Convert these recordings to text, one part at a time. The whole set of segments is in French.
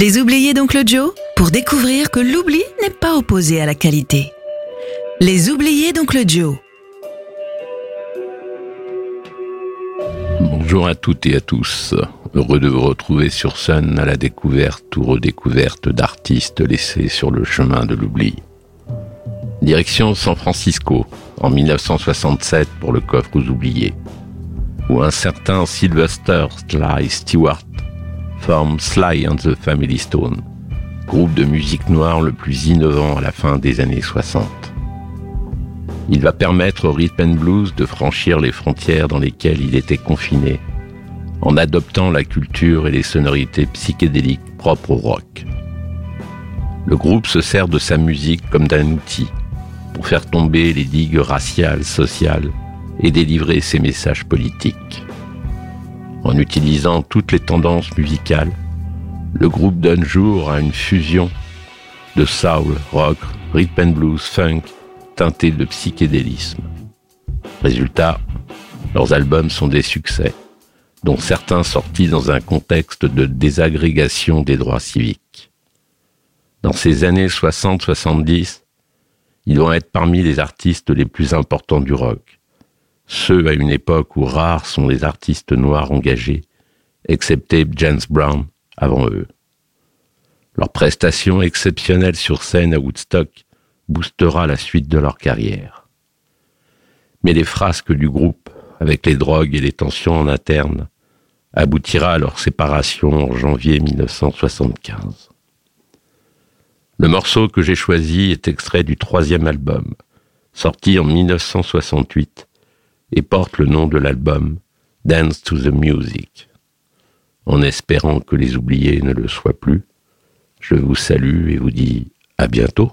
Les oubliés d'Oncle Joe pour découvrir que l'oubli n'est pas opposé à la qualité. Les oubliés d'Oncle Joe. Bonjour à toutes et à tous. Heureux de vous retrouver sur Sun à la découverte ou redécouverte d'artistes laissés sur le chemin de l'oubli. Direction San Francisco, en 1967 pour le coffre aux oubliés, où un certain Sylvester Sly Stewart Sly and the Family Stone, groupe de musique noire le plus innovant à la fin des années 60. Il va permettre au rhythm and blues de franchir les frontières dans lesquelles il était confiné, en adoptant la culture et les sonorités psychédéliques propres au rock. Le groupe se sert de sa musique comme d'un outil pour faire tomber les digues raciales, sociales et délivrer ses messages politiques. En utilisant toutes les tendances musicales, le groupe donne jour à une fusion de soul, rock, rhythm and blues, funk, teinté de psychédélisme. Résultat, leurs albums sont des succès, dont certains sortis dans un contexte de désagrégation des droits civiques. Dans ces années 60-70, ils vont être parmi les artistes les plus importants du rock ceux à une époque où rares sont les artistes noirs engagés, excepté James Brown avant eux. Leur prestation exceptionnelle sur scène à Woodstock boostera la suite de leur carrière. Mais les frasques du groupe, avec les drogues et les tensions en interne, aboutira à leur séparation en janvier 1975. Le morceau que j'ai choisi est extrait du troisième album, sorti en 1968 et porte le nom de l'album Dance to the Music. En espérant que les oubliés ne le soient plus, je vous salue et vous dis à bientôt.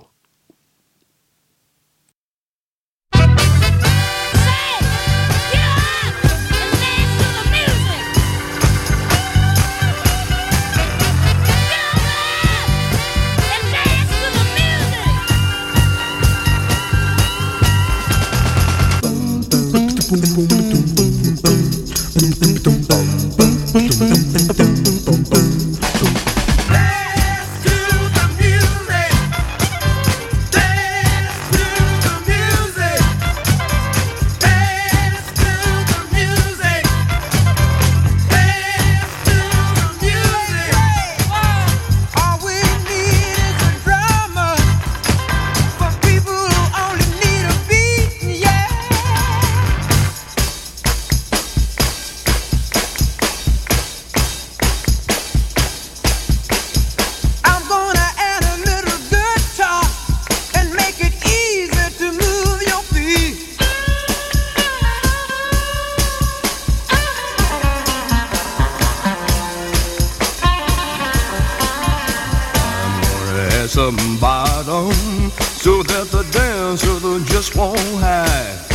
boom, boom. Some bottom so that the dancer just won't hide.